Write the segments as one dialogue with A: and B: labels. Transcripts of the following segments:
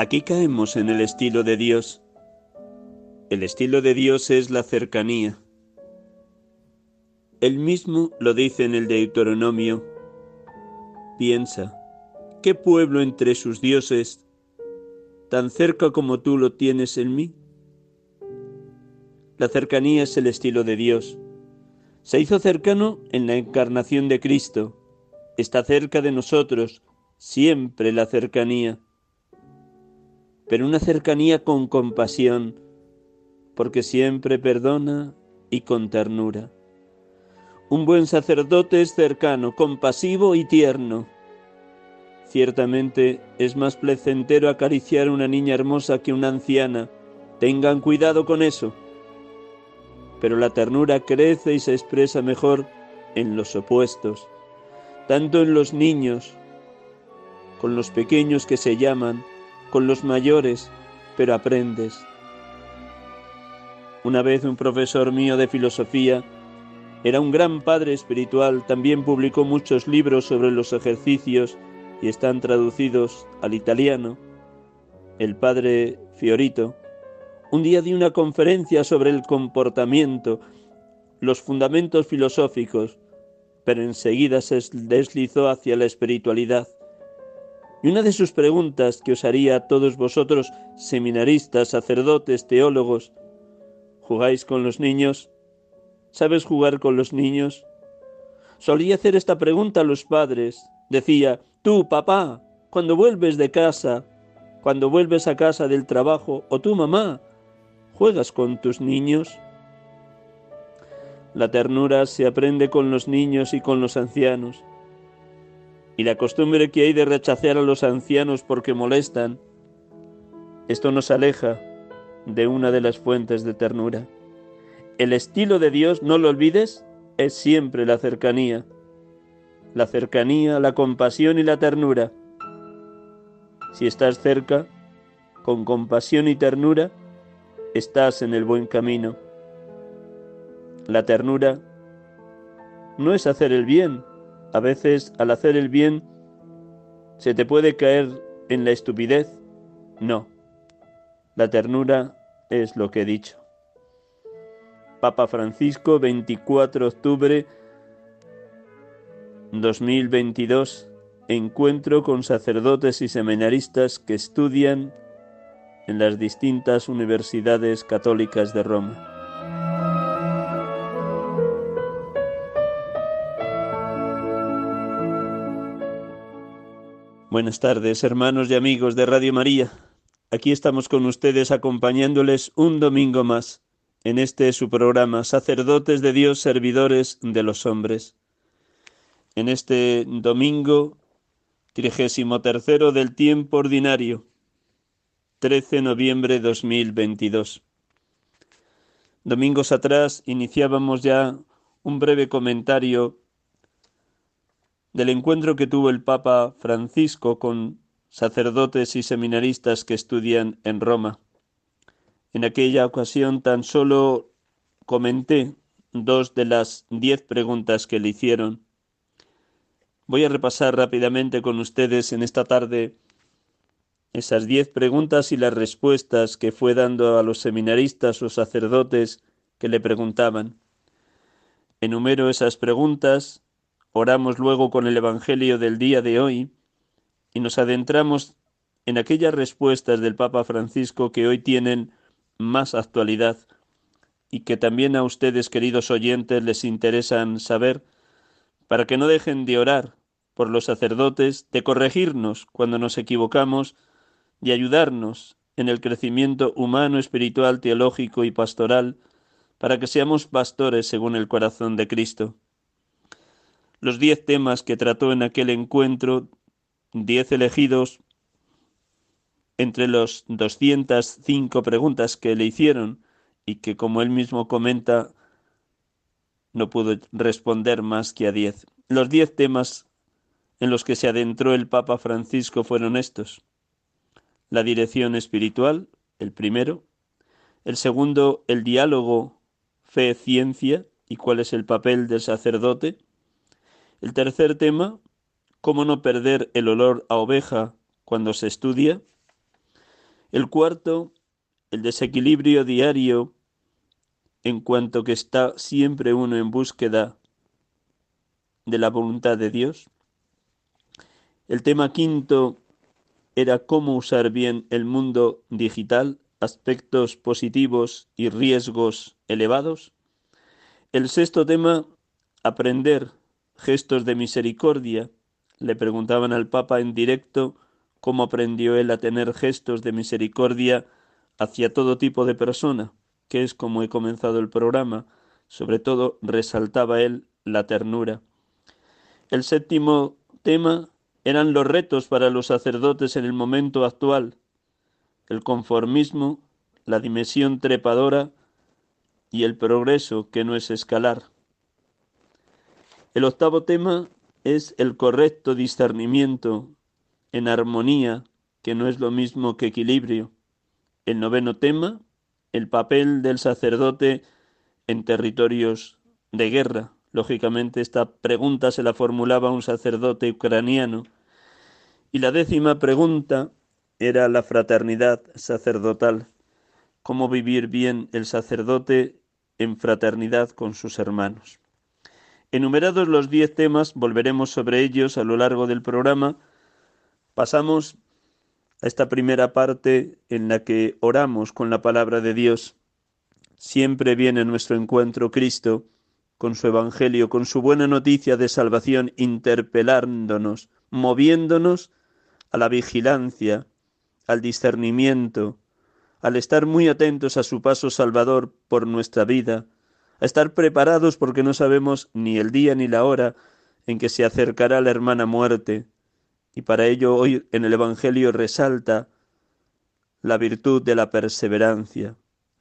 A: Aquí caemos en el estilo de Dios. El estilo de Dios es la cercanía. Él mismo lo dice en el Deuteronomio. Piensa, ¿qué pueblo entre sus dioses tan cerca como tú lo tienes en mí? La cercanía es el estilo de Dios. Se hizo cercano en la encarnación de Cristo. Está cerca de nosotros siempre la cercanía, pero una cercanía con compasión, porque siempre perdona y con ternura. Un buen sacerdote es cercano, compasivo y tierno. Ciertamente es más placentero acariciar a una niña hermosa que una anciana. Tengan cuidado con eso. Pero la ternura crece y se expresa mejor en los opuestos, tanto en los niños con los pequeños que se llaman, con los mayores, pero aprendes. Una vez un profesor mío de filosofía, era un gran padre espiritual, también publicó muchos libros sobre los ejercicios y están traducidos al italiano. El padre Fiorito, un día dio una conferencia sobre el comportamiento, los fundamentos filosóficos, pero enseguida se deslizó hacia la espiritualidad. Y una de sus preguntas que os haría a todos vosotros, seminaristas, sacerdotes, teólogos, ¿jugáis con los niños? ¿Sabes jugar con los niños? Solía hacer esta pregunta a los padres. Decía, tú, papá, cuando vuelves de casa, cuando vuelves a casa del trabajo, o tú, mamá, ¿juegas con tus niños? La ternura se aprende con los niños y con los ancianos y la costumbre que hay de rechazar a los ancianos porque molestan, esto nos aleja de una de las fuentes de ternura. El estilo de Dios, no lo olvides, es siempre la cercanía. La cercanía, la compasión y la ternura. Si estás cerca, con compasión y ternura, estás en el buen camino. La ternura no es hacer el bien, a veces al hacer el bien se te puede caer en la estupidez. No, la ternura es lo que he dicho. Papa Francisco, 24 de octubre 2022, encuentro con sacerdotes y seminaristas que estudian en las distintas universidades católicas de Roma. Buenas tardes, hermanos y amigos de Radio María. Aquí estamos con ustedes acompañándoles un domingo más en este su programa, Sacerdotes de Dios, Servidores de los Hombres. En este domingo, trigésimo tercero del tiempo ordinario, 13 de noviembre de 2022. Domingos atrás iniciábamos ya un breve comentario del encuentro que tuvo el Papa Francisco con sacerdotes y seminaristas que estudian en Roma. En aquella ocasión tan solo comenté dos de las diez preguntas que le hicieron. Voy a repasar rápidamente con ustedes en esta tarde esas diez preguntas y las respuestas que fue dando a los seminaristas o sacerdotes que le preguntaban. Enumero esas preguntas Oramos luego con el Evangelio del día de hoy y nos adentramos en aquellas respuestas del Papa Francisco que hoy tienen más actualidad y que también a ustedes, queridos oyentes, les interesan saber, para que no dejen de orar por los sacerdotes, de corregirnos cuando nos equivocamos, de ayudarnos en el crecimiento humano, espiritual, teológico y pastoral, para que seamos pastores según el corazón de Cristo. Los diez temas que trató en aquel encuentro, diez elegidos entre los 205 preguntas que le hicieron y que, como él mismo comenta, no pudo responder más que a diez. Los diez temas en los que se adentró el Papa Francisco fueron estos. La dirección espiritual, el primero. El segundo, el diálogo fe-ciencia y cuál es el papel del sacerdote. El tercer tema, cómo no perder el olor a oveja cuando se estudia. El cuarto, el desequilibrio diario en cuanto que está siempre uno en búsqueda de la voluntad de Dios. El tema quinto era cómo usar bien el mundo digital, aspectos positivos y riesgos elevados. El sexto tema, aprender gestos de misericordia. Le preguntaban al Papa en directo cómo aprendió él a tener gestos de misericordia hacia todo tipo de persona, que es como he comenzado el programa, sobre todo resaltaba él la ternura. El séptimo tema eran los retos para los sacerdotes en el momento actual, el conformismo, la dimensión trepadora y el progreso que no es escalar. El octavo tema es el correcto discernimiento en armonía, que no es lo mismo que equilibrio. El noveno tema, el papel del sacerdote en territorios de guerra. Lógicamente esta pregunta se la formulaba un sacerdote ucraniano. Y la décima pregunta era la fraternidad sacerdotal. Cómo vivir bien el sacerdote en fraternidad con sus hermanos. Enumerados los diez temas, volveremos sobre ellos a lo largo del programa, Pasamos a esta primera parte en la que oramos con la palabra de Dios. Siempre viene nuestro encuentro Cristo con su Evangelio, con su buena noticia de salvación, interpelándonos, moviéndonos a la vigilancia, al discernimiento, al estar muy atentos a su paso salvador por nuestra vida, a estar preparados porque no sabemos ni el día ni la hora en que se acercará la hermana muerte, y para ello hoy en el Evangelio resalta la virtud de la perseverancia,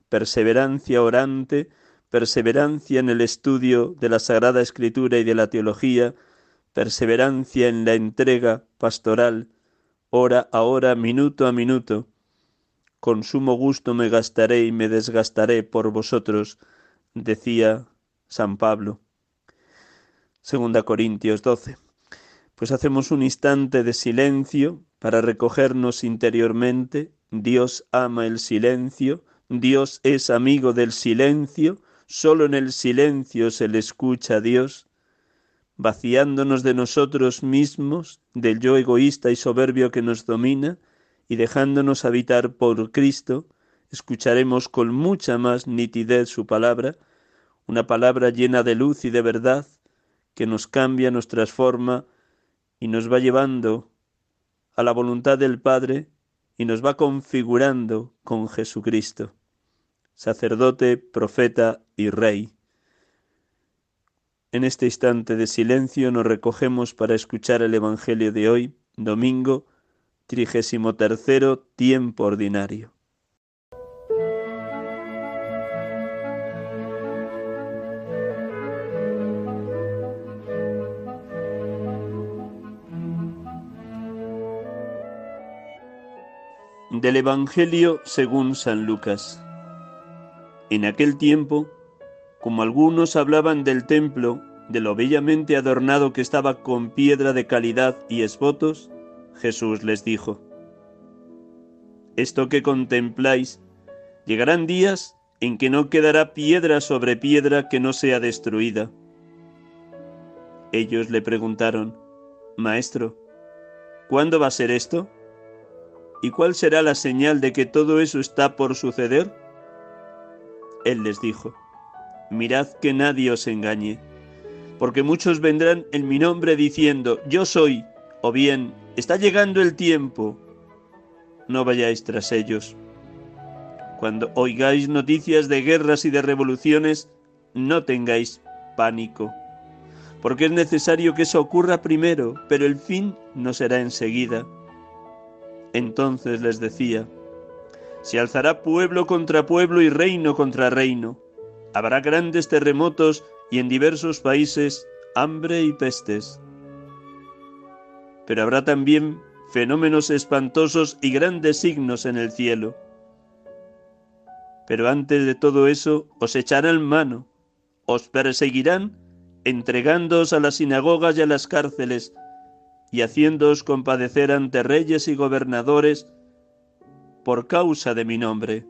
A: perseverancia orante, perseverancia en el estudio de la Sagrada Escritura y de la teología, perseverancia en la entrega pastoral, hora a hora, minuto a minuto. Con sumo gusto me gastaré y me desgastaré por vosotros, decía San Pablo. Segunda Corintios 12 pues hacemos un instante de silencio para recogernos interiormente. Dios ama el silencio, Dios es amigo del silencio, solo en el silencio se le escucha a Dios, vaciándonos de nosotros mismos, del yo egoísta y soberbio que nos domina, y dejándonos habitar por Cristo, escucharemos con mucha más nitidez su palabra, una palabra llena de luz y de verdad, que nos cambia, nos transforma, y nos va llevando a la voluntad del Padre y nos va configurando con Jesucristo, sacerdote, profeta y rey. En este instante de silencio nos recogemos para escuchar el Evangelio de hoy, domingo, trigésimo tercero, tiempo ordinario. Del Evangelio según San Lucas. En aquel tiempo, como algunos hablaban del templo, de lo bellamente adornado que estaba con piedra de calidad y esvotos, Jesús les dijo, Esto que contempláis, llegarán días en que no quedará piedra sobre piedra que no sea destruida. Ellos le preguntaron, Maestro, ¿cuándo va a ser esto? ¿Y cuál será la señal de que todo eso está por suceder? Él les dijo, mirad que nadie os engañe, porque muchos vendrán en mi nombre diciendo, yo soy, o bien, está llegando el tiempo. No vayáis tras ellos. Cuando oigáis noticias de guerras y de revoluciones, no tengáis pánico, porque es necesario que eso ocurra primero, pero el fin no será enseguida. Entonces les decía, se alzará pueblo contra pueblo y reino contra reino. Habrá grandes terremotos y en diversos países hambre y pestes. Pero habrá también fenómenos espantosos y grandes signos en el cielo. Pero antes de todo eso os echarán mano, os perseguirán, entregándoos a las sinagogas y a las cárceles, y haciéndoos compadecer ante reyes y gobernadores por causa de mi nombre.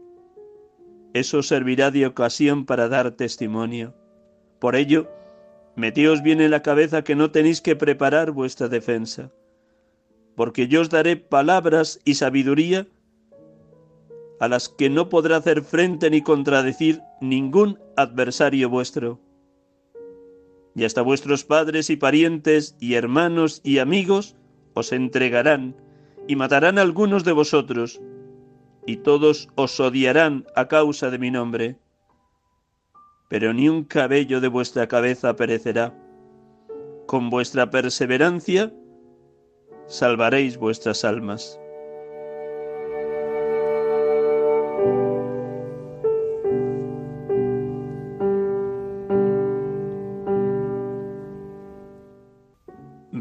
A: Eso servirá de ocasión para dar testimonio. Por ello, metíos bien en la cabeza que no tenéis que preparar vuestra defensa, porque yo os daré palabras y sabiduría a las que no podrá hacer frente ni contradecir ningún adversario vuestro. Y hasta vuestros padres y parientes y hermanos y amigos os entregarán y matarán a algunos de vosotros, y todos os odiarán a causa de mi nombre. Pero ni un cabello de vuestra cabeza perecerá. Con vuestra perseverancia salvaréis vuestras almas.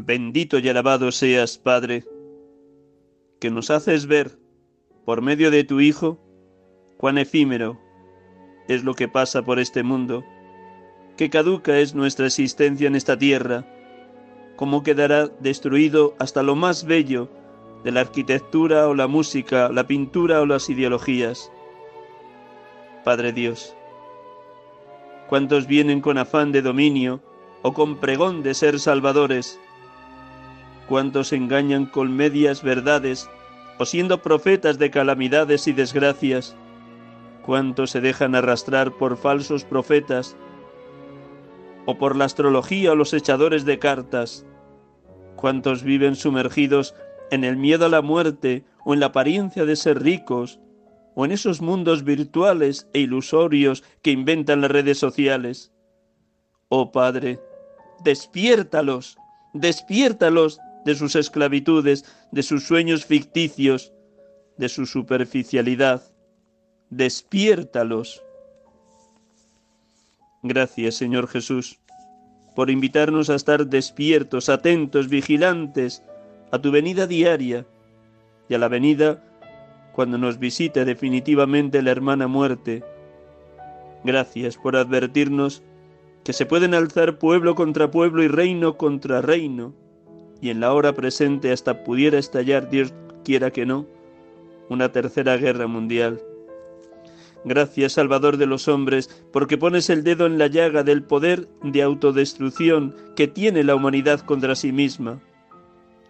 A: Bendito y alabado seas, Padre, que nos haces ver, por medio de tu Hijo, cuán efímero es lo que pasa por este mundo, que caduca es nuestra existencia en esta tierra, cómo quedará destruido hasta lo más bello de la arquitectura o la música, la pintura o las ideologías. Padre Dios, cuántos vienen con afán de dominio o con pregón de ser salvadores, cuántos engañan con medias verdades o siendo profetas de calamidades y desgracias, cuántos se dejan arrastrar por falsos profetas o por la astrología o los echadores de cartas, cuántos viven sumergidos en el miedo a la muerte o en la apariencia de ser ricos, o en esos mundos virtuales e ilusorios que inventan las redes sociales. Oh Padre, despiértalos, despiértalos de sus esclavitudes, de sus sueños ficticios, de su superficialidad. Despiértalos. Gracias, Señor Jesús, por invitarnos a estar despiertos, atentos, vigilantes a tu venida diaria y a la venida cuando nos visite definitivamente la hermana muerte. Gracias por advertirnos que se pueden alzar pueblo contra pueblo y reino contra reino y en la hora presente hasta pudiera estallar, Dios quiera que no, una tercera guerra mundial. Gracias, Salvador de los hombres, porque pones el dedo en la llaga del poder de autodestrucción que tiene la humanidad contra sí misma.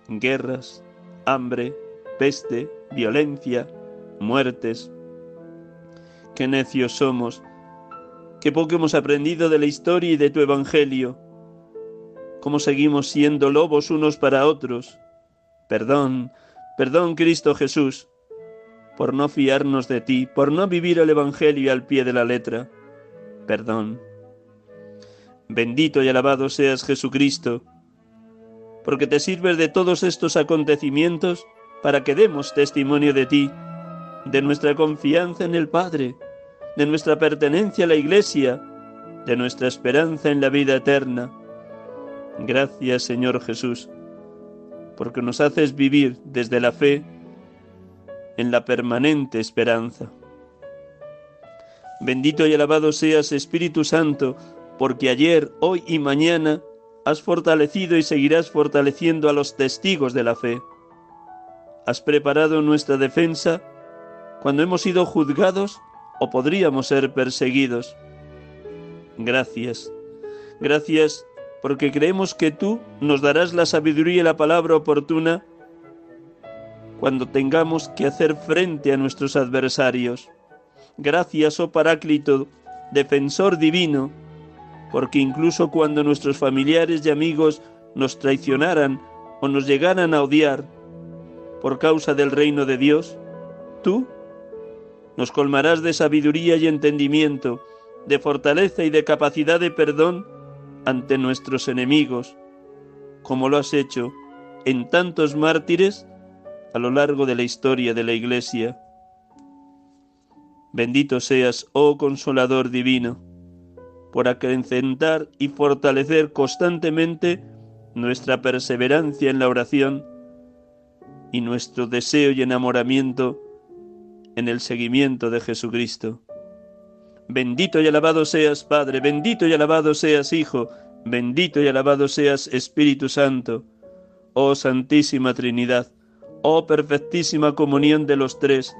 A: Guerras, hambre, peste, violencia, muertes. Qué necios somos, qué poco hemos aprendido de la historia y de tu Evangelio cómo seguimos siendo lobos unos para otros. Perdón, perdón Cristo Jesús, por no fiarnos de ti, por no vivir el Evangelio al pie de la letra. Perdón. Bendito y alabado seas Jesucristo, porque te sirves de todos estos acontecimientos para que demos testimonio de ti, de nuestra confianza en el Padre, de nuestra pertenencia a la Iglesia, de nuestra esperanza en la vida eterna Gracias Señor Jesús, porque nos haces vivir desde la fe en la permanente esperanza. Bendito y alabado seas Espíritu Santo, porque ayer, hoy y mañana has fortalecido y seguirás fortaleciendo a los testigos de la fe. Has preparado nuestra defensa cuando hemos sido juzgados o podríamos ser perseguidos. Gracias, gracias porque creemos que tú nos darás la sabiduría y la palabra oportuna cuando tengamos que hacer frente a nuestros adversarios. Gracias, oh Paráclito, defensor divino, porque incluso cuando nuestros familiares y amigos nos traicionaran o nos llegaran a odiar por causa del reino de Dios, tú nos colmarás de sabiduría y entendimiento, de fortaleza y de capacidad de perdón ante nuestros enemigos, como lo has hecho en tantos mártires a lo largo de la historia de la Iglesia. Bendito seas, oh Consolador Divino, por acrecentar y fortalecer constantemente nuestra perseverancia en la oración y nuestro deseo y enamoramiento en el seguimiento de Jesucristo. Bendito y alabado seas Padre, bendito y alabado seas Hijo, bendito y alabado seas Espíritu Santo, oh Santísima Trinidad, oh perfectísima comunión de los tres,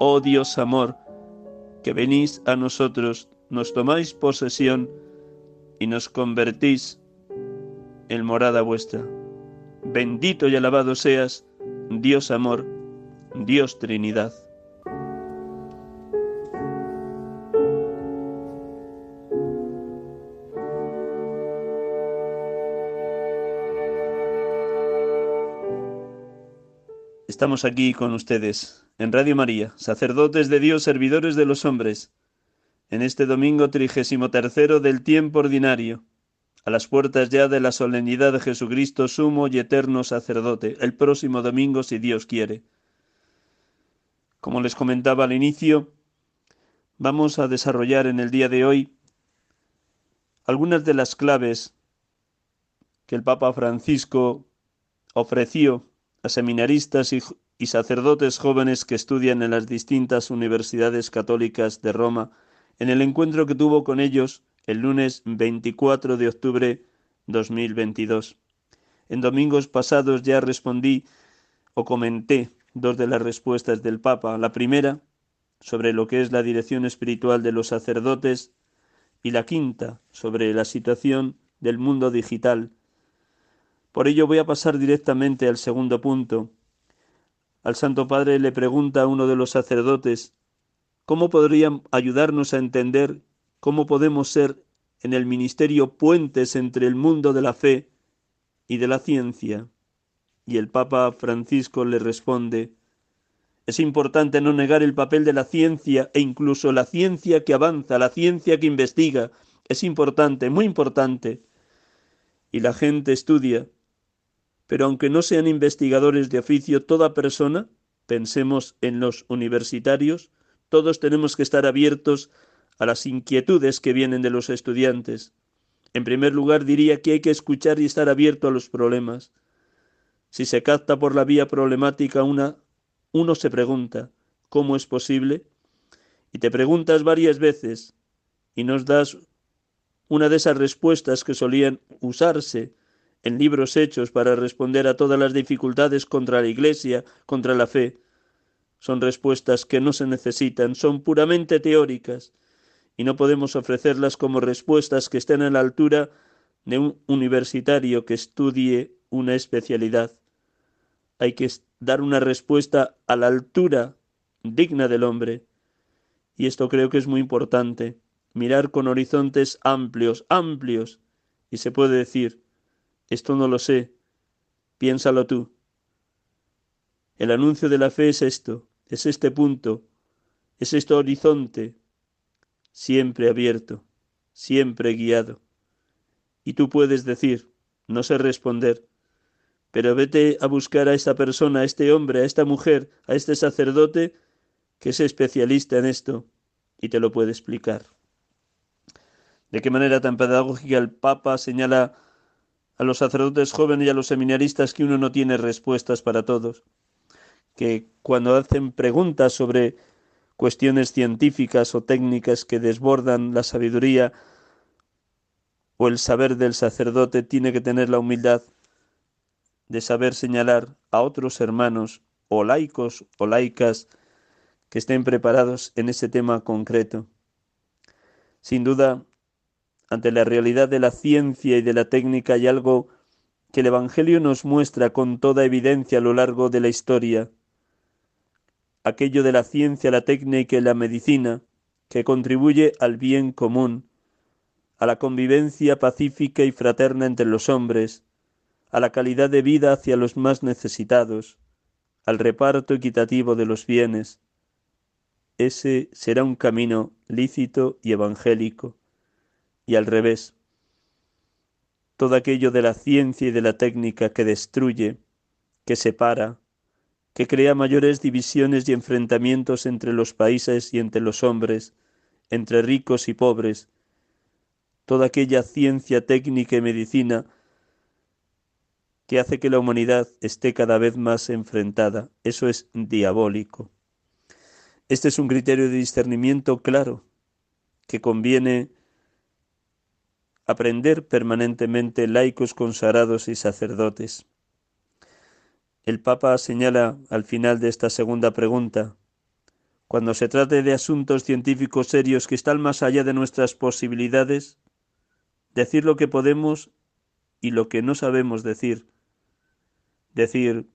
A: oh Dios amor, que venís a nosotros, nos tomáis posesión y nos convertís en morada vuestra. Bendito y alabado seas, Dios amor, Dios Trinidad. Estamos aquí con ustedes, en Radio María, sacerdotes de Dios, servidores de los hombres, en este domingo trigésimo tercero del tiempo ordinario, a las puertas ya de la solemnidad de Jesucristo, sumo y eterno sacerdote, el próximo domingo, si Dios quiere. Como les comentaba al inicio, vamos a desarrollar en el día de hoy algunas de las claves que el Papa Francisco ofreció a seminaristas y, sacerdotes jóvenes que estudian en las distintas universidades católicas de Roma, en el encuentro que tuvo con ellos el lunes 24 de octubre 2022. En domingos pasados ya respondí o comenté dos de las respuestas del Papa. La primera, sobre lo que es la dirección espiritual de los sacerdotes, y la quinta, sobre la situación del mundo digital por ello voy a pasar directamente al segundo punto. Al Santo Padre le pregunta a uno de los sacerdotes, ¿cómo podrían ayudarnos a entender cómo podemos ser en el ministerio puentes entre el mundo de la fe y de la ciencia? Y el Papa Francisco le responde, es importante no negar el papel de la ciencia e incluso la ciencia que avanza, la ciencia que investiga. Es importante, muy importante. Y la gente estudia pero aunque no sean investigadores de oficio, toda persona, pensemos en los universitarios, todos tenemos que estar abiertos a las inquietudes que vienen de los estudiantes. En primer lugar, diría que hay que escuchar y estar abierto a los problemas. Si se capta por la vía problemática una, uno se pregunta, ¿cómo es posible? Y te preguntas varias veces y nos das una de esas respuestas que solían usarse en libros hechos para responder a todas las dificultades contra la Iglesia, contra la fe. Son respuestas que no se necesitan, son puramente teóricas, y no podemos ofrecerlas como respuestas que estén a la altura de un universitario que estudie una especialidad. Hay que dar una respuesta a la altura digna del hombre. Y esto creo que es muy importante, mirar con horizontes amplios, amplios, y se puede decir, esto no lo sé. Piénsalo tú. El anuncio de la fe es esto, es este punto, es este horizonte, siempre abierto, siempre guiado. Y tú puedes decir, no sé responder, pero vete a buscar a esta persona, a este hombre, a esta mujer, a este sacerdote, que es especialista en esto, y te lo puede explicar. De qué manera tan pedagógica el Papa señala a los sacerdotes jóvenes y a los seminaristas que uno no tiene respuestas para todos, que cuando hacen preguntas sobre cuestiones científicas o técnicas que desbordan la sabiduría o el saber del sacerdote, tiene que tener la humildad de saber señalar a otros hermanos o laicos o laicas que estén preparados en ese tema concreto. Sin duda, ante la realidad de la ciencia y de la técnica hay algo que el Evangelio nos muestra con toda evidencia a lo largo de la historia. aquello de la ciencia, la técnica y la medicina que contribuye al bien común, a la convivencia pacífica y fraterna entre los hombres, a la calidad de vida hacia los más necesitados, al reparto equitativo de los bienes. Ese será un camino lícito y evangélico. Y al revés, todo aquello de la ciencia y de la técnica que destruye, que separa, que crea mayores divisiones y enfrentamientos entre los países y entre los hombres, entre ricos y pobres, toda aquella ciencia técnica y medicina que hace que la humanidad esté cada vez más enfrentada. Eso es diabólico. Este es un criterio de discernimiento claro que conviene aprender permanentemente laicos consagrados y sacerdotes. El Papa señala al final de esta segunda pregunta, cuando se trate de asuntos científicos serios que están más allá de nuestras posibilidades, decir lo que podemos y lo que no sabemos decir. Decir,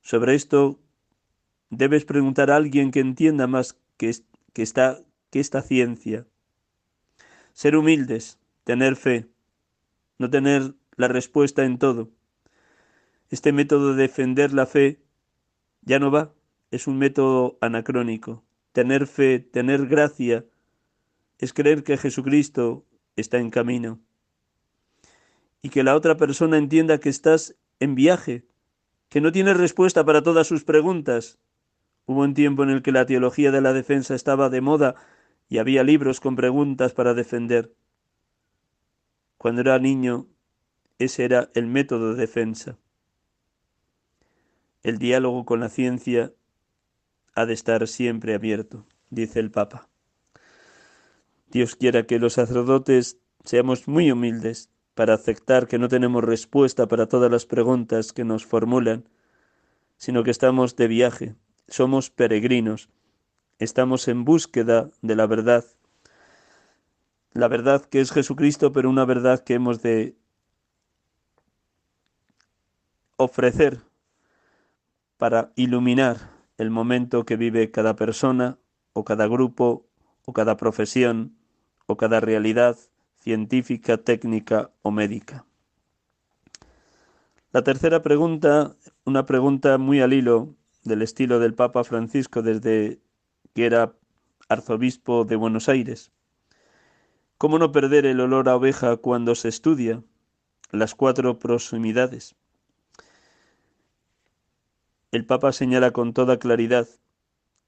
A: sobre esto debes preguntar a alguien que entienda más que, que, esta, que esta ciencia. Ser humildes, tener fe, no tener la respuesta en todo este método de defender la fe ya no va, es un método anacrónico. Tener fe, tener gracia, es creer que Jesucristo está en camino y que la otra persona entienda que estás en viaje, que no tienes respuesta para todas sus preguntas. Hubo un tiempo en el que la teología de la defensa estaba de moda y había libros con preguntas para defender. Cuando era niño, ese era el método de defensa. El diálogo con la ciencia ha de estar siempre abierto, dice el Papa. Dios quiera que los sacerdotes seamos muy humildes para aceptar que no tenemos respuesta para todas las preguntas que nos formulan, sino que estamos de viaje, somos peregrinos, estamos en búsqueda de la verdad, la verdad que es Jesucristo, pero una verdad que hemos de ofrecer para iluminar el momento que vive cada persona o cada grupo o cada profesión o cada realidad científica, técnica o médica. La tercera pregunta, una pregunta muy al hilo del estilo del Papa Francisco desde que era arzobispo de Buenos Aires. ¿Cómo no perder el olor a oveja cuando se estudia las cuatro proximidades? El Papa señala con toda claridad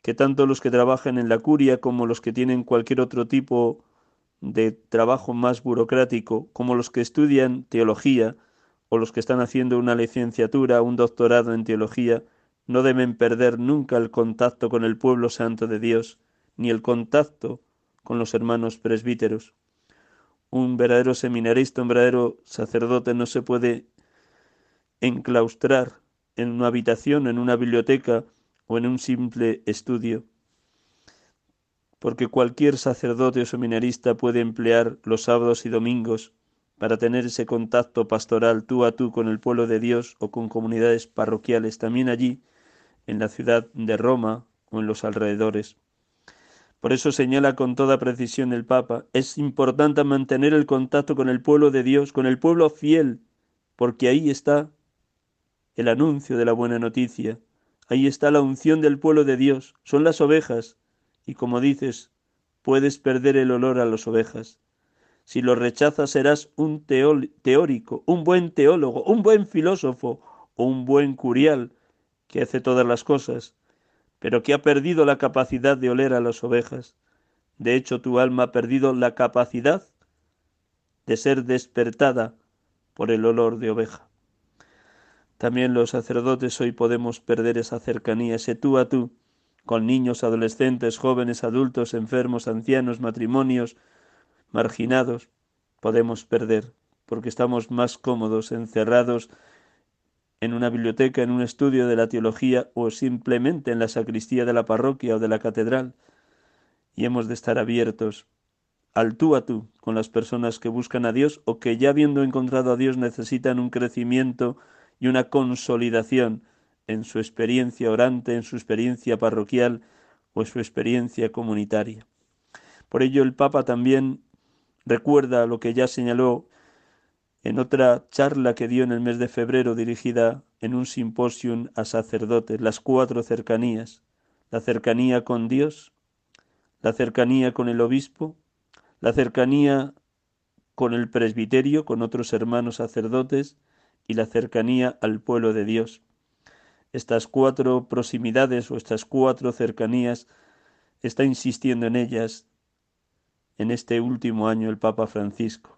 A: que tanto los que trabajan en la curia como los que tienen cualquier otro tipo de trabajo más burocrático, como los que estudian teología o los que están haciendo una licenciatura, un doctorado en teología, no deben perder nunca el contacto con el pueblo santo de Dios, ni el contacto con los hermanos presbíteros. Un verdadero seminarista, un verdadero sacerdote no se puede enclaustrar en una habitación, en una biblioteca o en un simple estudio, porque cualquier sacerdote o seminarista puede emplear los sábados y domingos para tener ese contacto pastoral tú a tú con el pueblo de Dios o con comunidades parroquiales también allí, en la ciudad de Roma o en los alrededores. Por eso señala con toda precisión el Papa, es importante mantener el contacto con el pueblo de Dios, con el pueblo fiel, porque ahí está el anuncio de la buena noticia. Ahí está la unción del pueblo de Dios, son las ovejas, y como dices, puedes perder el olor a las ovejas. Si lo rechazas serás un teórico, un buen teólogo, un buen filósofo o un buen curial que hace todas las cosas, pero que ha perdido la capacidad de oler a las ovejas. De hecho, tu alma ha perdido la capacidad de ser despertada por el olor de oveja. También los sacerdotes hoy podemos perder esa cercanía, ese tú a tú, con niños, adolescentes, jóvenes, adultos, enfermos, ancianos, matrimonios, marginados. Podemos perder, porque estamos más cómodos encerrados en una biblioteca, en un estudio de la teología o simplemente en la sacristía de la parroquia o de la catedral. Y hemos de estar abiertos al tú a tú con las personas que buscan a Dios o que ya habiendo encontrado a Dios necesitan un crecimiento y una consolidación en su experiencia orante, en su experiencia parroquial o en su experiencia comunitaria. Por ello el Papa también recuerda lo que ya señaló en otra charla que dio en el mes de febrero dirigida en un simposium a sacerdotes, las cuatro cercanías, la cercanía con Dios, la cercanía con el obispo, la cercanía con el presbiterio, con otros hermanos sacerdotes, y la cercanía al pueblo de Dios. Estas cuatro proximidades o estas cuatro cercanías está insistiendo en ellas en este último año el Papa Francisco.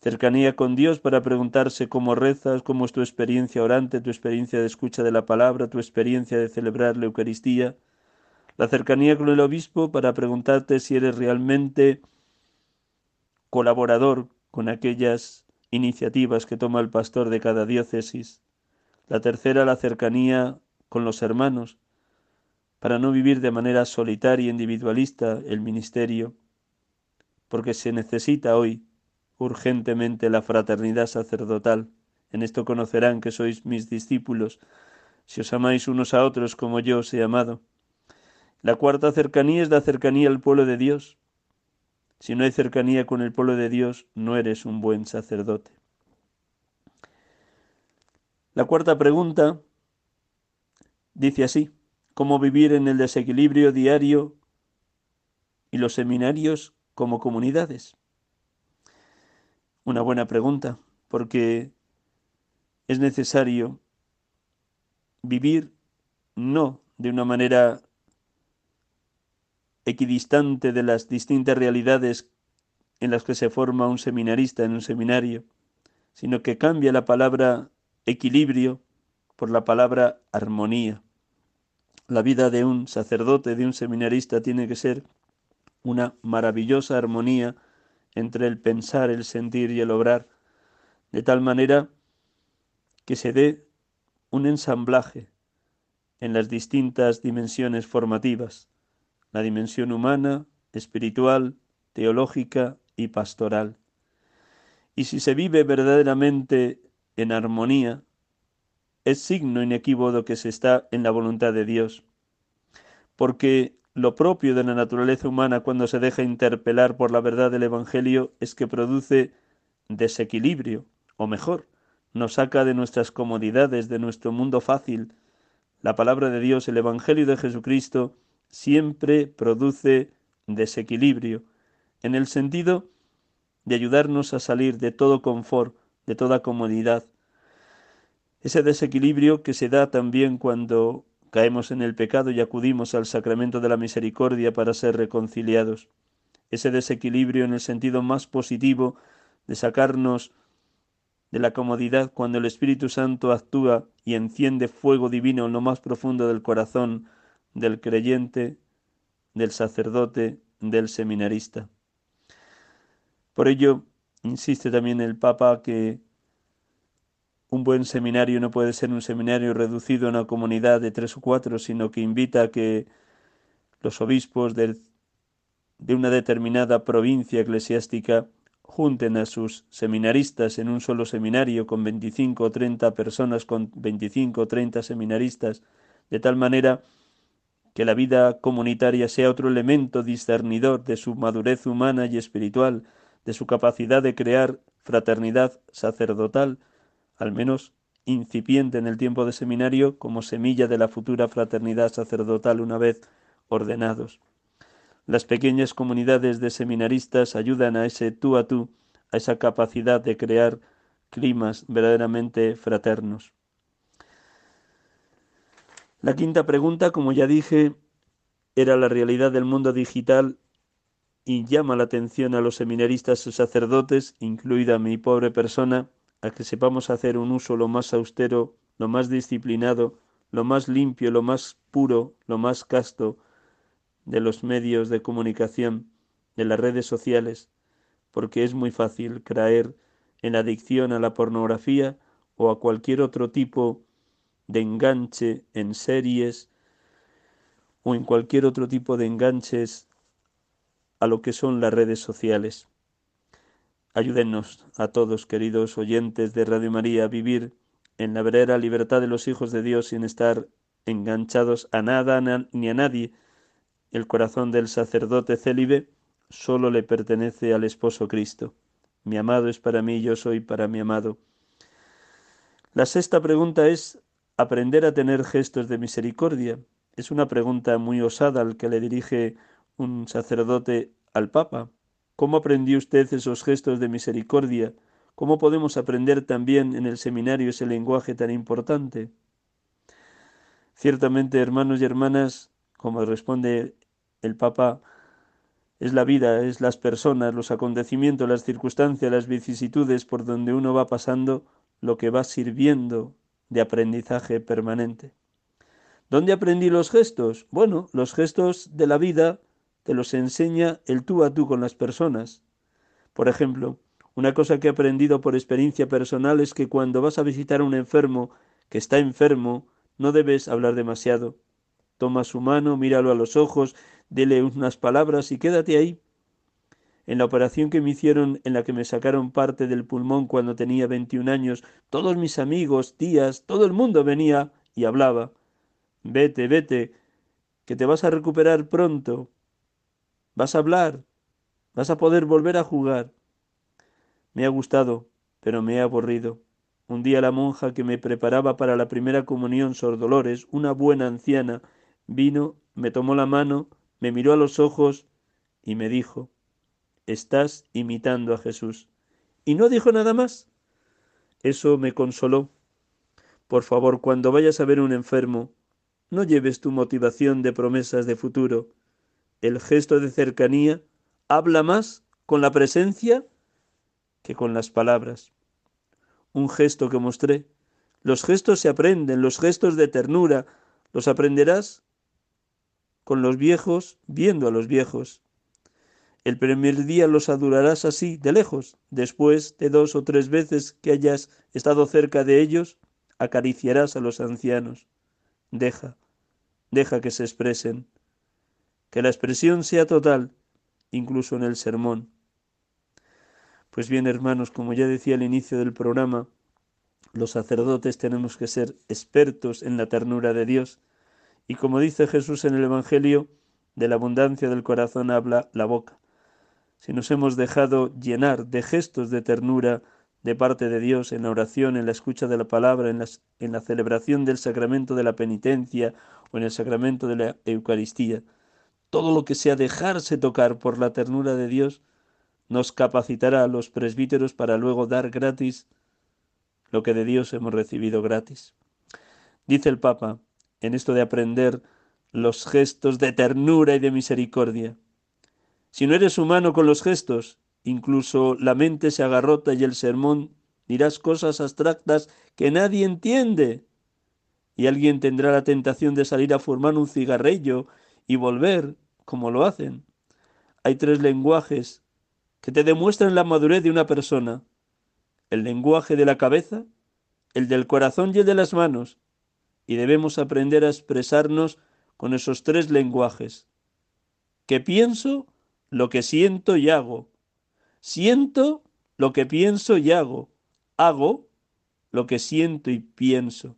A: Cercanía con Dios para preguntarse cómo rezas, cómo es tu experiencia orante, tu experiencia de escucha de la palabra, tu experiencia de celebrar la Eucaristía. La cercanía con el obispo para preguntarte si eres realmente colaborador con aquellas iniciativas que toma el pastor de cada diócesis. La tercera, la cercanía con los hermanos, para no vivir de manera solitaria e individualista el ministerio, porque se necesita hoy urgentemente la fraternidad sacerdotal. En esto conocerán que sois mis discípulos, si os amáis unos a otros como yo os he amado. La cuarta cercanía es la cercanía al pueblo de Dios. Si no hay cercanía con el pueblo de Dios, no eres un buen sacerdote. La cuarta pregunta dice así, ¿cómo vivir en el desequilibrio diario y los seminarios como comunidades? Una buena pregunta, porque es necesario vivir no de una manera equidistante de las distintas realidades en las que se forma un seminarista en un seminario, sino que cambia la palabra equilibrio por la palabra armonía. La vida de un sacerdote, de un seminarista, tiene que ser una maravillosa armonía entre el pensar, el sentir y el obrar, de tal manera que se dé un ensamblaje en las distintas dimensiones formativas, la dimensión humana, espiritual, teológica y pastoral. Y si se vive verdaderamente en armonía, es signo inequívoco que se está en la voluntad de Dios, porque lo propio de la naturaleza humana cuando se deja interpelar por la verdad del Evangelio es que produce desequilibrio, o mejor, nos saca de nuestras comodidades, de nuestro mundo fácil. La palabra de Dios, el Evangelio de Jesucristo, siempre produce desequilibrio, en el sentido de ayudarnos a salir de todo confort, de toda comodidad. Ese desequilibrio que se da también cuando caemos en el pecado y acudimos al sacramento de la misericordia para ser reconciliados. Ese desequilibrio en el sentido más positivo de sacarnos de la comodidad cuando el Espíritu Santo actúa y enciende fuego divino en lo más profundo del corazón del creyente, del sacerdote, del seminarista. Por ello, insiste también el Papa que un buen seminario no puede ser un seminario reducido a una comunidad de tres o cuatro, sino que invita a que los obispos de, de una determinada provincia eclesiástica junten a sus seminaristas en un solo seminario con 25 o 30 personas, con 25 o 30 seminaristas, de tal manera que la vida comunitaria sea otro elemento discernidor de su madurez humana y espiritual, de su capacidad de crear fraternidad sacerdotal, al menos incipiente en el tiempo de seminario, como semilla de la futura fraternidad sacerdotal una vez ordenados. Las pequeñas comunidades de seminaristas ayudan a ese tú a tú, a esa capacidad de crear climas verdaderamente fraternos. La quinta pregunta, como ya dije, era la realidad del mundo digital y llama la atención a los seminaristas y sacerdotes, incluida mi pobre persona, a que sepamos hacer un uso lo más austero, lo más disciplinado, lo más limpio, lo más puro, lo más casto de los medios de comunicación, de las redes sociales, porque es muy fácil caer en adicción a la pornografía o a cualquier otro tipo de enganche en series o en cualquier otro tipo de enganches a lo que son las redes sociales. Ayúdennos a todos, queridos oyentes de Radio María, a vivir en la verdadera libertad de los hijos de Dios sin estar enganchados a nada ni a nadie. El corazón del sacerdote célibe solo le pertenece al esposo Cristo. Mi amado es para mí, yo soy para mi amado. La sexta pregunta es aprender a tener gestos de misericordia. Es una pregunta muy osada al que le dirige un sacerdote al Papa. ¿Cómo aprendió usted esos gestos de misericordia? ¿Cómo podemos aprender también en el seminario ese lenguaje tan importante? Ciertamente, hermanos y hermanas, como responde el Papa, es la vida, es las personas, los acontecimientos, las circunstancias, las vicisitudes por donde uno va pasando lo que va sirviendo de aprendizaje permanente. ¿Dónde aprendí los gestos? Bueno, los gestos de la vida te los enseña el tú a tú con las personas. Por ejemplo, una cosa que he aprendido por experiencia personal es que cuando vas a visitar a un enfermo que está enfermo, no debes hablar demasiado. Toma su mano, míralo a los ojos, dele unas palabras y quédate ahí. En la operación que me hicieron en la que me sacaron parte del pulmón cuando tenía 21 años, todos mis amigos, tías, todo el mundo venía y hablaba. Vete, vete, que te vas a recuperar pronto. Vas a hablar, vas a poder volver a jugar. Me ha gustado, pero me he aburrido. Un día la monja que me preparaba para la primera comunión, Sor Dolores, una buena anciana, vino, me tomó la mano, me miró a los ojos y me dijo, estás imitando a Jesús. Y no dijo nada más. Eso me consoló. Por favor, cuando vayas a ver un enfermo, no lleves tu motivación de promesas de futuro. El gesto de cercanía habla más con la presencia que con las palabras. Un gesto que mostré. Los gestos se aprenden, los gestos de ternura, los aprenderás con los viejos, viendo a los viejos. El primer día los adorarás así, de lejos. Después de dos o tres veces que hayas estado cerca de ellos, acariciarás a los ancianos. Deja, deja que se expresen. Que la expresión sea total, incluso en el sermón. Pues bien, hermanos, como ya decía al inicio del programa, los sacerdotes tenemos que ser expertos en la ternura de Dios y como dice Jesús en el Evangelio, de la abundancia del corazón habla la boca. Si nos hemos dejado llenar de gestos de ternura de parte de Dios en la oración, en la escucha de la palabra, en, en la celebración del sacramento de la penitencia o en el sacramento de la Eucaristía, todo lo que sea dejarse tocar por la ternura de Dios, nos capacitará a los presbíteros para luego dar gratis lo que de Dios hemos recibido gratis. Dice el Papa, en esto de aprender los gestos de ternura y de misericordia. Si no eres humano con los gestos, incluso la mente se agarrota y el sermón dirás cosas abstractas que nadie entiende. Y alguien tendrá la tentación de salir a formar un cigarrillo y volver, como lo hacen. Hay tres lenguajes que te demuestran la madurez de una persona. El lenguaje de la cabeza, el del corazón y el de las manos y debemos aprender a expresarnos con esos tres lenguajes. Que pienso lo que siento y hago. Siento lo que pienso y hago. Hago lo que siento y pienso.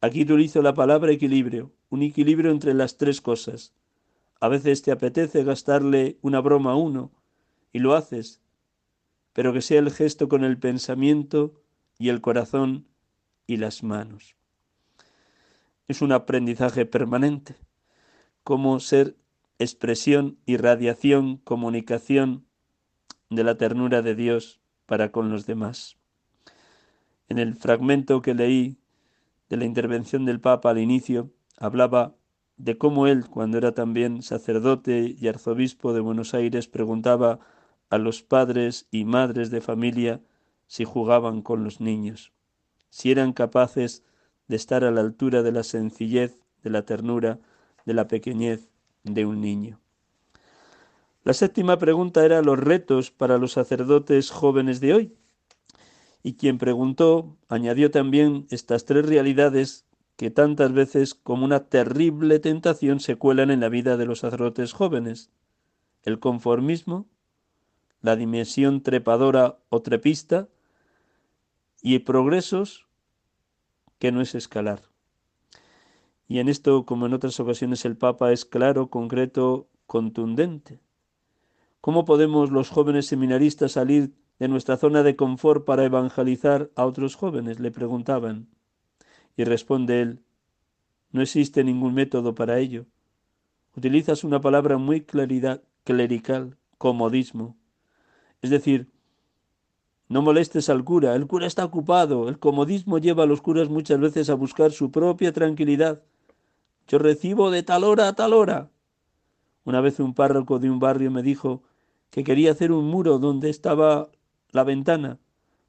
A: Aquí utilizo la palabra equilibrio, un equilibrio entre las tres cosas. A veces te apetece gastarle una broma a uno y lo haces, pero que sea el gesto con el pensamiento y el corazón y las manos es un aprendizaje permanente, como ser expresión, irradiación, comunicación de la ternura de Dios para con los demás. En el fragmento que leí de la intervención del Papa al inicio, hablaba de cómo él, cuando era también sacerdote y arzobispo de Buenos Aires, preguntaba a los padres y madres de familia si jugaban con los niños, si eran capaces de estar a la altura de la sencillez, de la ternura, de la pequeñez de un niño. La séptima pregunta era los retos para los sacerdotes jóvenes de hoy. Y quien preguntó añadió también estas tres realidades que tantas veces como una terrible tentación se cuelan en la vida de los sacerdotes jóvenes. El conformismo, la dimensión trepadora o trepista y progresos que no es escalar. Y en esto, como en otras ocasiones, el Papa es claro, concreto, contundente. ¿Cómo podemos los jóvenes seminaristas salir de nuestra zona de confort para evangelizar a otros jóvenes? le preguntaban. Y responde él, no existe ningún método para ello. Utilizas una palabra muy claridad, clerical, comodismo. Es decir, no molestes al cura, el cura está ocupado, el comodismo lleva a los curas muchas veces a buscar su propia tranquilidad. Yo recibo de tal hora a tal hora. Una vez un párroco de un barrio me dijo que quería hacer un muro donde estaba la ventana,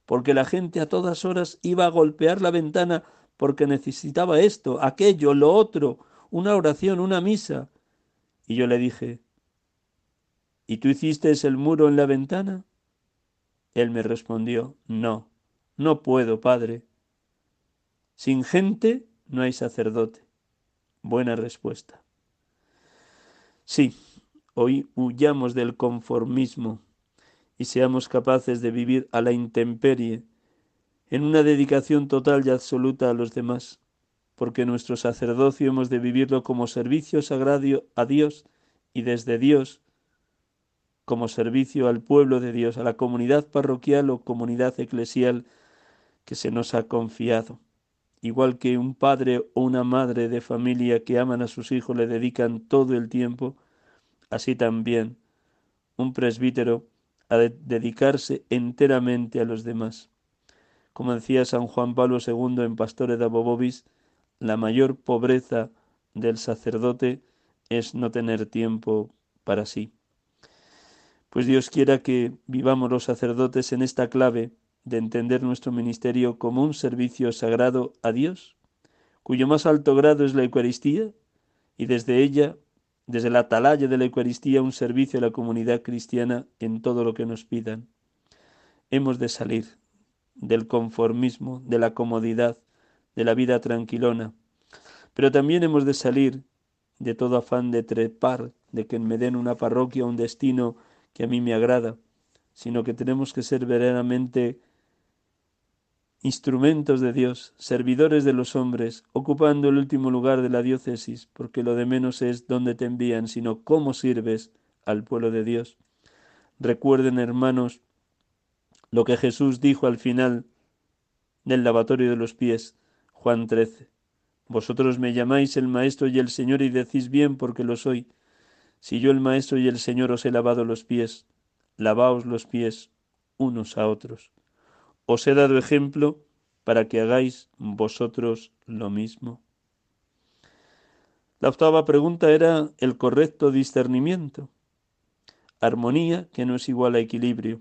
A: porque la gente a todas horas iba a golpear la ventana porque necesitaba esto, aquello, lo otro, una oración, una misa. Y yo le dije, ¿y tú hiciste el muro en la ventana? Él me respondió, no, no puedo, padre. Sin gente no hay sacerdote. Buena respuesta. Sí, hoy huyamos del conformismo y seamos capaces de vivir a la intemperie, en una dedicación total y absoluta a los demás, porque nuestro sacerdocio hemos de vivirlo como servicio sagrado a Dios y desde Dios como servicio al pueblo de Dios, a la comunidad parroquial o comunidad eclesial que se nos ha confiado. Igual que un padre o una madre de familia que aman a sus hijos le dedican todo el tiempo, así también un presbítero ha de dedicarse enteramente a los demás. Como decía San Juan Pablo II en Pastore da Bobobis, la mayor pobreza del sacerdote es no tener tiempo para sí. Pues Dios quiera que vivamos los sacerdotes en esta clave de entender nuestro ministerio como un servicio sagrado a Dios, cuyo más alto grado es la Eucaristía, y desde ella, desde la atalaya de la Eucaristía, un servicio a la comunidad cristiana en todo lo que nos pidan. Hemos de salir del conformismo, de la comodidad, de la vida tranquilona, pero también hemos de salir de todo afán de trepar, de que me den una parroquia, un destino que a mí me agrada, sino que tenemos que ser verdaderamente instrumentos de Dios, servidores de los hombres, ocupando el último lugar de la diócesis, porque lo de menos es dónde te envían, sino cómo sirves al pueblo de Dios. Recuerden, hermanos, lo que Jesús dijo al final del lavatorio de los pies, Juan 13. Vosotros me llamáis el Maestro y el Señor y decís bien porque lo soy. Si yo el Maestro y el Señor os he lavado los pies, lavaos los pies unos a otros. Os he dado ejemplo para que hagáis vosotros lo mismo. La octava pregunta era el correcto discernimiento. Armonía que no es igual a equilibrio.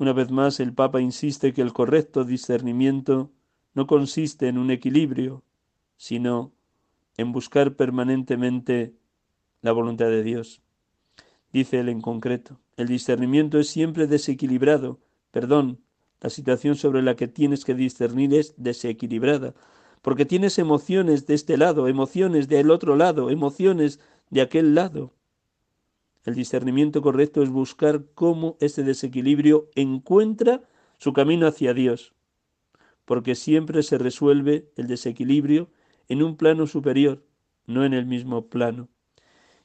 A: Una vez más el Papa insiste que el correcto discernimiento no consiste en un equilibrio, sino en buscar permanentemente la voluntad de Dios. Dice él en concreto, el discernimiento es siempre desequilibrado, perdón, la situación sobre la que tienes que discernir es desequilibrada, porque tienes emociones de este lado, emociones del otro lado, emociones de aquel lado. El discernimiento correcto es buscar cómo ese desequilibrio encuentra su camino hacia Dios, porque siempre se resuelve el desequilibrio en un plano superior, no en el mismo plano.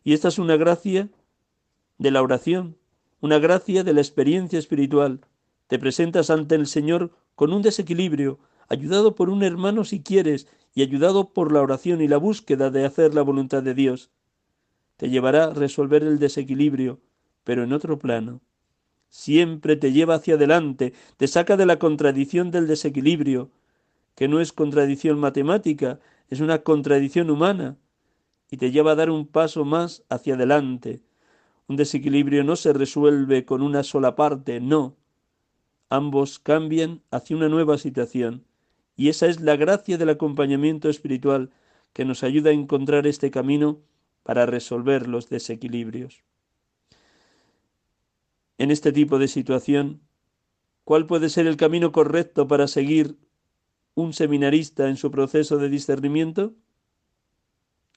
A: Y esta es una gracia de la oración, una gracia de la experiencia espiritual. Te presentas ante el Señor con un desequilibrio, ayudado por un hermano si quieres, y ayudado por la oración y la búsqueda de hacer la voluntad de Dios. Te llevará a resolver el desequilibrio, pero en otro plano. Siempre te lleva hacia adelante, te saca de la contradicción del desequilibrio, que no es contradicción matemática, es una contradicción humana, y te lleva a dar un paso más hacia adelante. Un desequilibrio no se resuelve con una sola parte, no. Ambos cambian hacia una nueva situación. Y esa es la gracia del acompañamiento espiritual que nos ayuda a encontrar este camino para resolver los desequilibrios. En este tipo de situación, ¿cuál puede ser el camino correcto para seguir un seminarista en su proceso de discernimiento?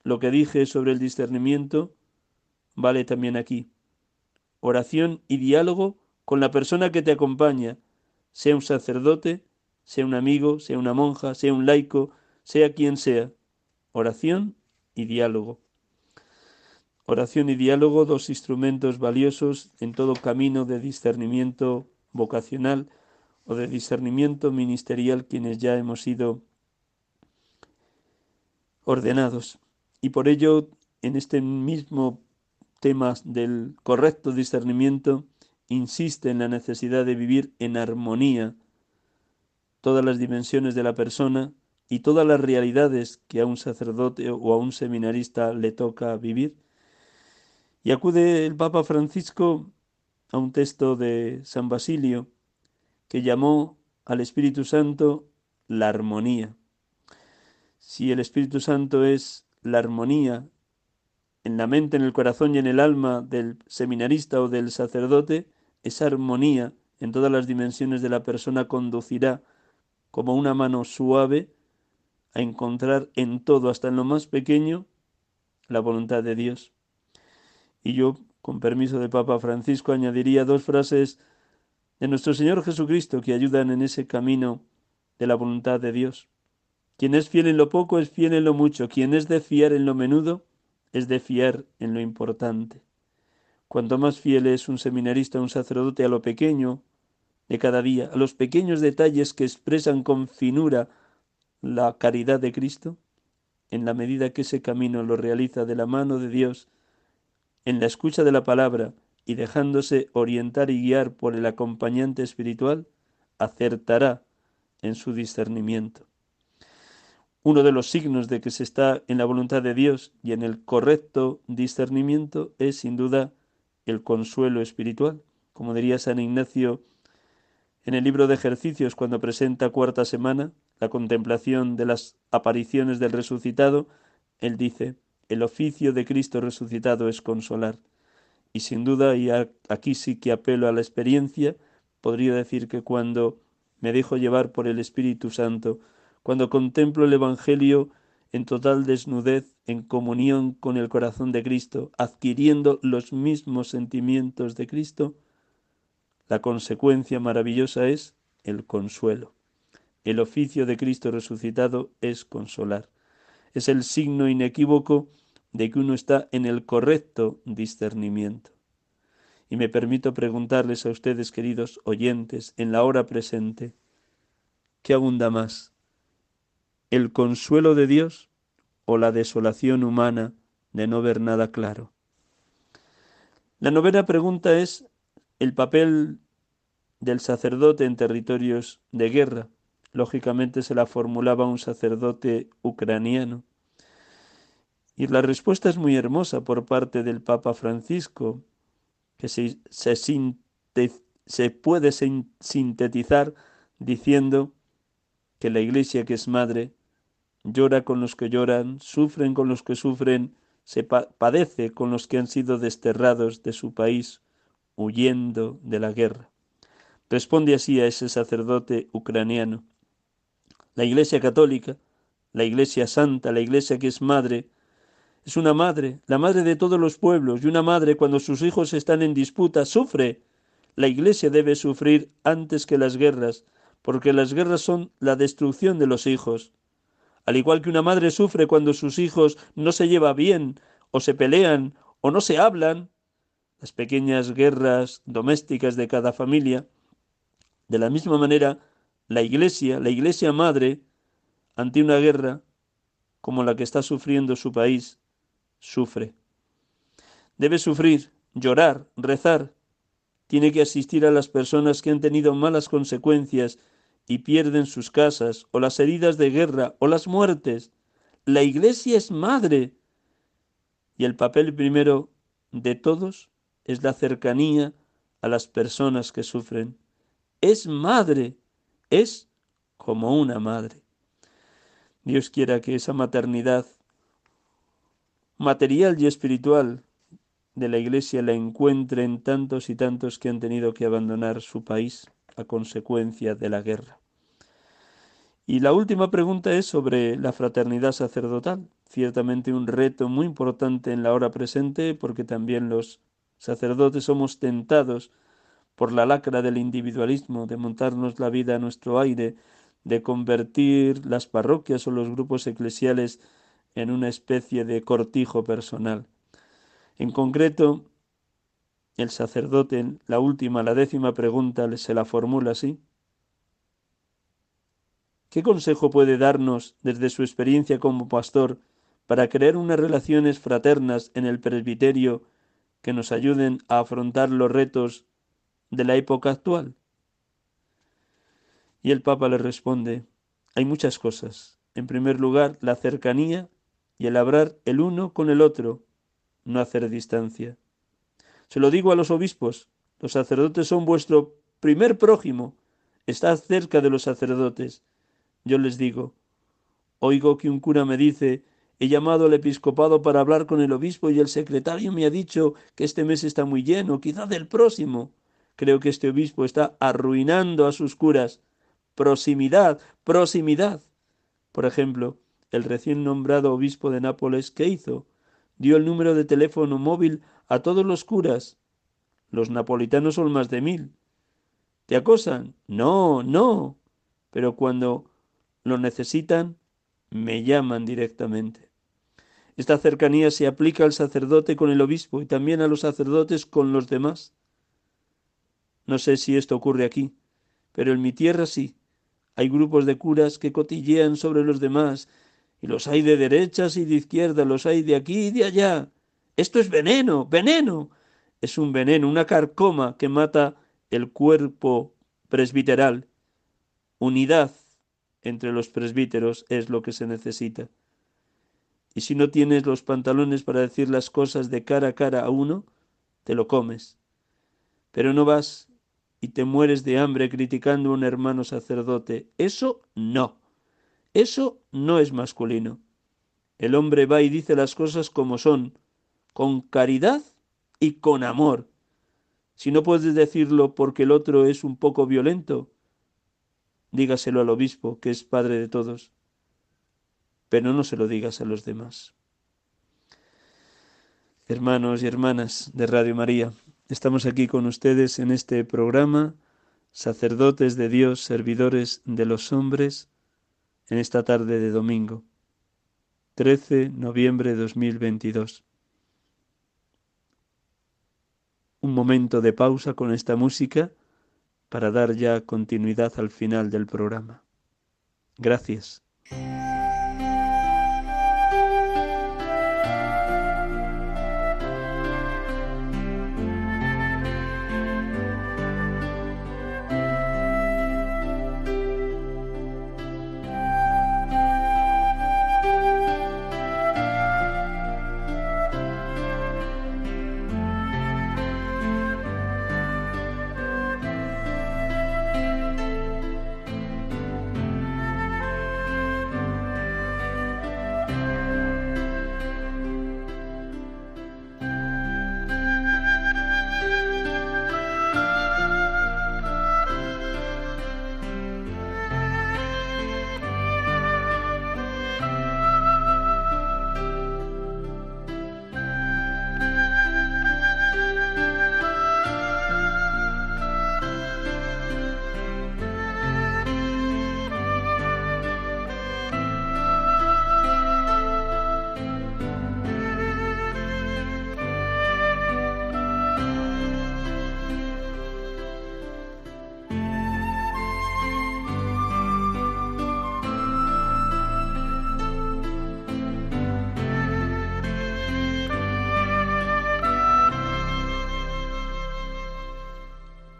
A: Lo que dije sobre el discernimiento vale también aquí. Oración y diálogo con la persona que te acompaña, sea un sacerdote, sea un amigo, sea una monja, sea un laico, sea quien sea. Oración y diálogo. Oración y diálogo, dos instrumentos valiosos en todo camino de discernimiento vocacional o de discernimiento ministerial quienes ya hemos sido ordenados. Y por ello, en este mismo tema del correcto discernimiento, insiste en la necesidad de vivir en armonía todas las dimensiones de la persona y todas las realidades que a un sacerdote o a un seminarista le toca vivir. Y acude el Papa Francisco a un texto de San Basilio que llamó al Espíritu Santo la armonía. Si el Espíritu Santo es la armonía en la mente, en el corazón y en el alma del seminarista o del sacerdote, esa armonía en todas las dimensiones de la persona conducirá como una mano suave a encontrar en todo, hasta en lo más pequeño, la voluntad de Dios. Y yo, con permiso de Papa Francisco, añadiría dos frases de nuestro Señor Jesucristo que ayudan en ese camino de la voluntad de Dios. Quien es fiel en lo poco es fiel en lo mucho. Quien es de fiar en lo menudo es de fiar en lo importante. Cuanto más fiel es un seminarista, un sacerdote a lo pequeño de cada día, a los pequeños detalles que expresan con finura la caridad de Cristo, en la medida que ese camino lo realiza de la mano de Dios, en la escucha de la palabra y dejándose orientar y guiar por el acompañante espiritual, acertará en su discernimiento. Uno de los signos de que se está en la voluntad de Dios y en el correcto discernimiento es sin duda el consuelo espiritual. Como diría San Ignacio en el libro de ejercicios cuando presenta cuarta semana la contemplación de las apariciones del resucitado, él dice, el oficio de Cristo resucitado es consolar. Y sin duda, y aquí sí que apelo a la experiencia, podría decir que cuando me dejo llevar por el Espíritu Santo, cuando contemplo el Evangelio en total desnudez, en comunión con el corazón de Cristo, adquiriendo los mismos sentimientos de Cristo, la consecuencia maravillosa es el consuelo. El oficio de Cristo resucitado es consolar. Es el signo inequívoco de que uno está en el correcto discernimiento. Y me permito preguntarles a ustedes, queridos oyentes, en la hora presente, ¿qué abunda más? ¿El consuelo de Dios o la desolación humana de no ver nada claro? La novena pregunta es el papel del sacerdote en territorios de guerra. Lógicamente se la formulaba un sacerdote ucraniano. Y la respuesta es muy hermosa por parte del Papa Francisco, que se, se, puede sintetizar diciendo que la Iglesia que es madre llora con los que lloran, sufren con los que sufren, se padece con los que han sido desterrados de su país, huyendo de la guerra. Responde así a ese sacerdote ucraniano. La Iglesia católica, la Iglesia santa, la Iglesia que es madre, es una madre, la madre de todos los pueblos, y una madre cuando sus hijos están en disputa sufre. La Iglesia debe sufrir antes que las guerras, porque las guerras son la destrucción de los hijos. Al igual que una madre sufre cuando sus hijos no se llevan bien, o se pelean, o no se hablan, las pequeñas guerras domésticas de cada familia, de la misma manera, la Iglesia, la Iglesia madre, ante una guerra como la que está sufriendo su país, sufre. Debe sufrir, llorar, rezar. Tiene que asistir a las personas que han tenido malas consecuencias y pierden sus casas, o las heridas de guerra, o las muertes. La Iglesia es madre. Y el papel primero de todos es la cercanía a las personas que sufren. Es madre, es como una madre. Dios quiera que esa maternidad material y espiritual de la Iglesia la encuentren tantos y tantos que han tenido que abandonar su país a consecuencia de la guerra. Y la última pregunta es sobre la fraternidad sacerdotal, ciertamente un reto muy importante en la hora presente porque también los sacerdotes somos tentados por la lacra del individualismo, de montarnos la vida a nuestro aire, de convertir las parroquias o los grupos eclesiales en una especie de cortijo personal. En concreto, el sacerdote, la última, la décima pregunta, se la formula así. ¿Qué consejo puede darnos desde su experiencia como pastor para crear unas relaciones fraternas en el presbiterio que nos ayuden a afrontar los retos de la época actual? Y el Papa le responde, hay muchas cosas. En primer lugar, la cercanía y el hablar el uno con el otro, no hacer distancia. Se lo digo a los obispos, los sacerdotes son vuestro primer prójimo, estad cerca de los sacerdotes. Yo les digo, oigo que un cura me dice, he llamado al episcopado para hablar con el obispo y el secretario me ha dicho que este mes está muy lleno, quizá del próximo. Creo que este obispo está arruinando a sus curas. Proximidad, proximidad. Por ejemplo, el recién nombrado obispo de Nápoles, ¿qué hizo? Dio el número de teléfono móvil a todos los curas. Los napolitanos son más de mil. ¿Te acosan? No, no. Pero cuando lo necesitan, me llaman directamente. Esta cercanía se aplica al sacerdote con el obispo y también a los sacerdotes con los demás. No sé si esto ocurre aquí, pero en mi tierra sí. Hay grupos de curas que cotillean sobre los demás, y los hay de derechas y de izquierda, los hay de aquí y de allá. Esto es veneno, veneno. Es un veneno, una carcoma que mata el cuerpo presbiteral. Unidad entre los presbíteros es lo que se necesita. Y si no tienes los pantalones para decir las cosas de cara a cara a uno, te lo comes. Pero no vas y te mueres de hambre criticando a un hermano sacerdote. Eso no. Eso no es masculino. El hombre va y dice las cosas como son, con caridad y con amor. Si no puedes decirlo porque el otro es un poco violento, dígaselo al obispo, que es padre de todos, pero no se lo digas a los demás. Hermanos y hermanas de Radio María, estamos aquí con ustedes en este programa, sacerdotes de Dios, servidores de los hombres, en esta tarde de domingo, 13 noviembre de 2022 un momento de pausa con esta música para dar ya continuidad al final del programa. Gracias.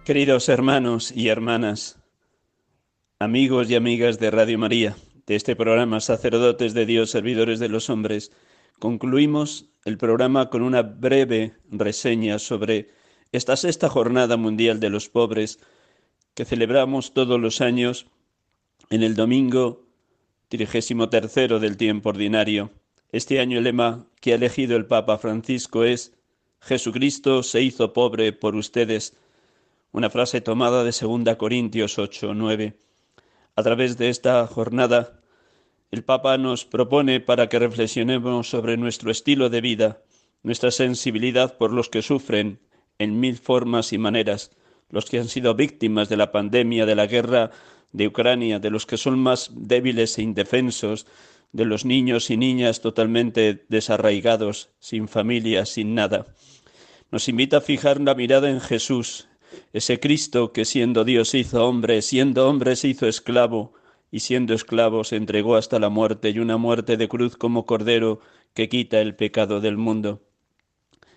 A: Queridos hermanos y hermanas, amigos y amigas de Radio María, de este programa Sacerdotes de Dios, Servidores de los Hombres, concluimos el programa con una breve reseña sobre esta sexta jornada mundial de los pobres que celebramos todos los años en el domingo trigésimo tercero del tiempo ordinario. Este año el lema que ha elegido el Papa Francisco es Jesucristo se hizo pobre por ustedes una frase tomada de 2 Corintios 8, 9. A través de esta jornada, el Papa nos propone para que reflexionemos sobre nuestro estilo de vida, nuestra sensibilidad por los que sufren en mil formas y maneras, los que han sido víctimas de la pandemia, de la guerra de Ucrania, de los que son más débiles e indefensos, de los niños y niñas totalmente desarraigados, sin familia, sin nada. Nos invita a fijar la mirada en Jesús, ese Cristo que siendo Dios hizo hombre, siendo hombre se hizo esclavo, y siendo esclavo se entregó hasta la muerte y una muerte de cruz como cordero que quita el pecado del mundo.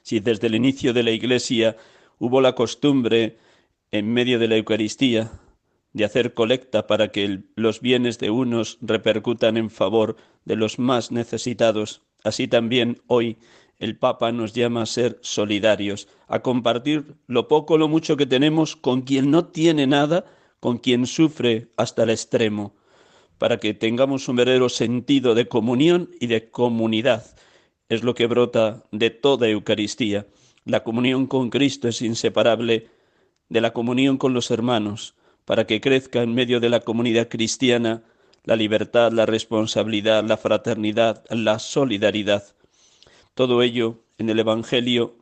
A: Si desde el inicio de la Iglesia hubo la costumbre, en medio de la Eucaristía, de hacer colecta para que los bienes de unos repercutan en favor de los más necesitados, así también hoy el Papa nos llama a ser solidarios, a compartir lo poco lo mucho que tenemos con quien no tiene nada, con quien sufre hasta el extremo, para que tengamos un verdadero sentido de comunión y de comunidad. Es lo que brota de toda Eucaristía. La comunión con Cristo es inseparable de la comunión con los hermanos, para que crezca en medio de la comunidad cristiana la libertad, la responsabilidad, la fraternidad, la solidaridad. Todo ello en el Evangelio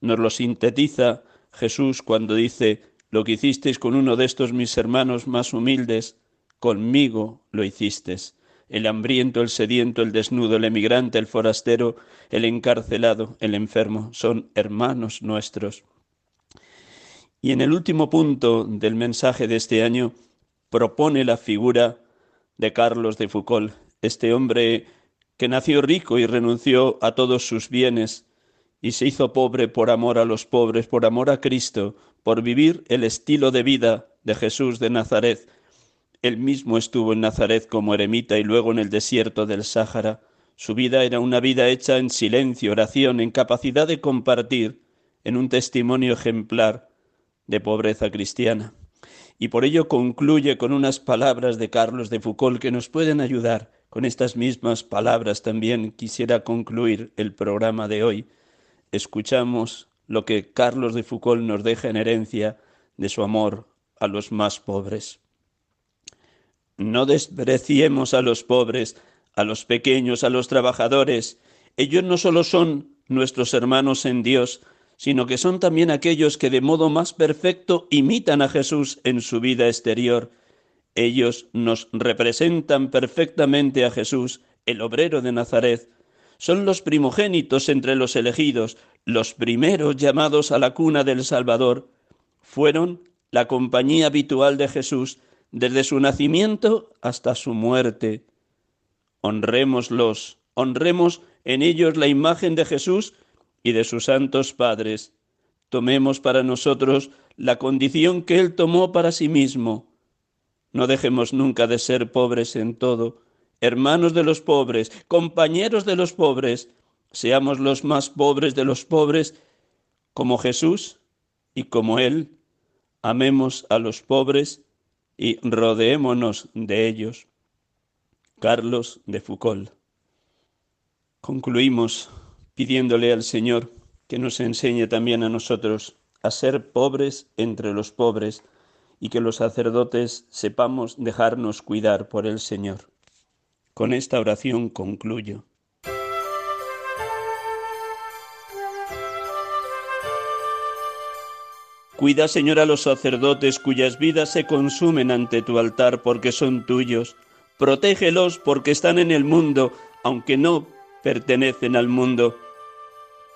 A: nos lo sintetiza Jesús cuando dice, lo que hicisteis con uno de estos mis hermanos más humildes, conmigo lo hicisteis. El hambriento, el sediento, el desnudo, el emigrante, el forastero, el encarcelado, el enfermo, son hermanos nuestros. Y en el último punto del mensaje de este año propone la figura de Carlos de Foucault, este hombre que nació rico y renunció a todos sus bienes y se hizo pobre por amor a los pobres, por amor a Cristo, por vivir el estilo de vida de Jesús de Nazaret. Él mismo estuvo en Nazaret como eremita y luego en el desierto del Sáhara. Su vida era una vida hecha en silencio, oración, en capacidad de compartir, en un testimonio ejemplar de pobreza cristiana. Y por ello concluye con unas palabras de Carlos de Foucault que nos pueden ayudar con estas mismas palabras también quisiera concluir el programa de hoy. Escuchamos lo que Carlos de Foucault nos deja en herencia de su amor a los más pobres. No despreciemos a los pobres, a los pequeños, a los trabajadores. Ellos no solo son nuestros hermanos en Dios, sino que son también aquellos que de modo más perfecto imitan a Jesús en su vida exterior ellos nos representan perfectamente a Jesús, el obrero de Nazaret. Son los primogénitos entre los elegidos, los primeros llamados a la cuna del Salvador. Fueron la compañía habitual de Jesús desde su nacimiento hasta su muerte. Honrémoslos, honremos en ellos la imagen de Jesús y de sus santos padres. Tomemos para nosotros la condición que Él tomó para sí mismo no dejemos nunca de ser pobres en todo, hermanos de los pobres, compañeros de los pobres, seamos los más pobres de los pobres, como Jesús y como Él, amemos a los pobres y rodeémonos de ellos. Carlos de Foucault. Concluimos pidiéndole al Señor que nos enseñe también a nosotros a ser pobres entre los pobres, y que los sacerdotes sepamos dejarnos cuidar por el Señor. Con esta oración concluyo. Cuida, Señor, a los sacerdotes cuyas vidas se consumen ante tu altar porque son tuyos. Protégelos porque están en el mundo, aunque no pertenecen al mundo.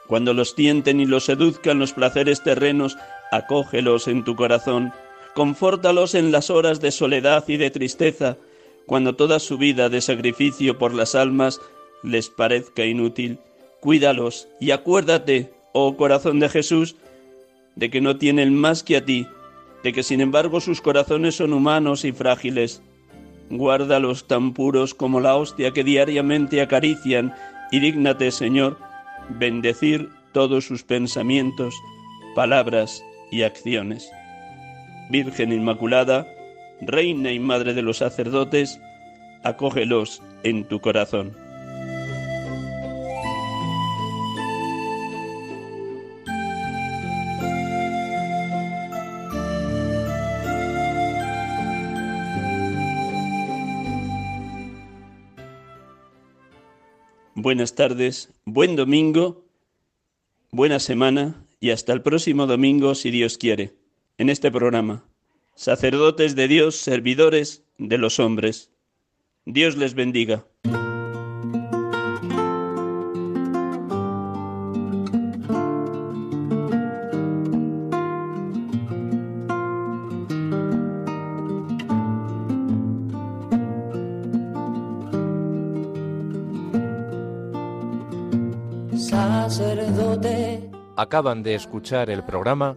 A: Cuando los tienten y los seduzcan los placeres terrenos, acógelos en tu corazón confórtalos en las horas de soledad y de tristeza, cuando toda su vida de sacrificio por las almas les parezca inútil. Cuídalos y acuérdate, oh corazón de Jesús, de que no tienen más que a ti, de que sin embargo sus corazones son humanos y frágiles. Guárdalos tan puros como la hostia que diariamente acarician y dígnate, Señor, bendecir todos sus pensamientos, palabras y acciones. Virgen Inmaculada, Reina y Madre de los sacerdotes, acógelos en tu corazón. Buenas tardes, buen domingo, buena semana y hasta el próximo domingo si Dios quiere. En este programa. Sacerdotes de Dios, servidores de los hombres. Dios les bendiga.
B: Acaban de escuchar el programa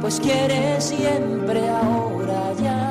C: pues quiere siempre ahora ya.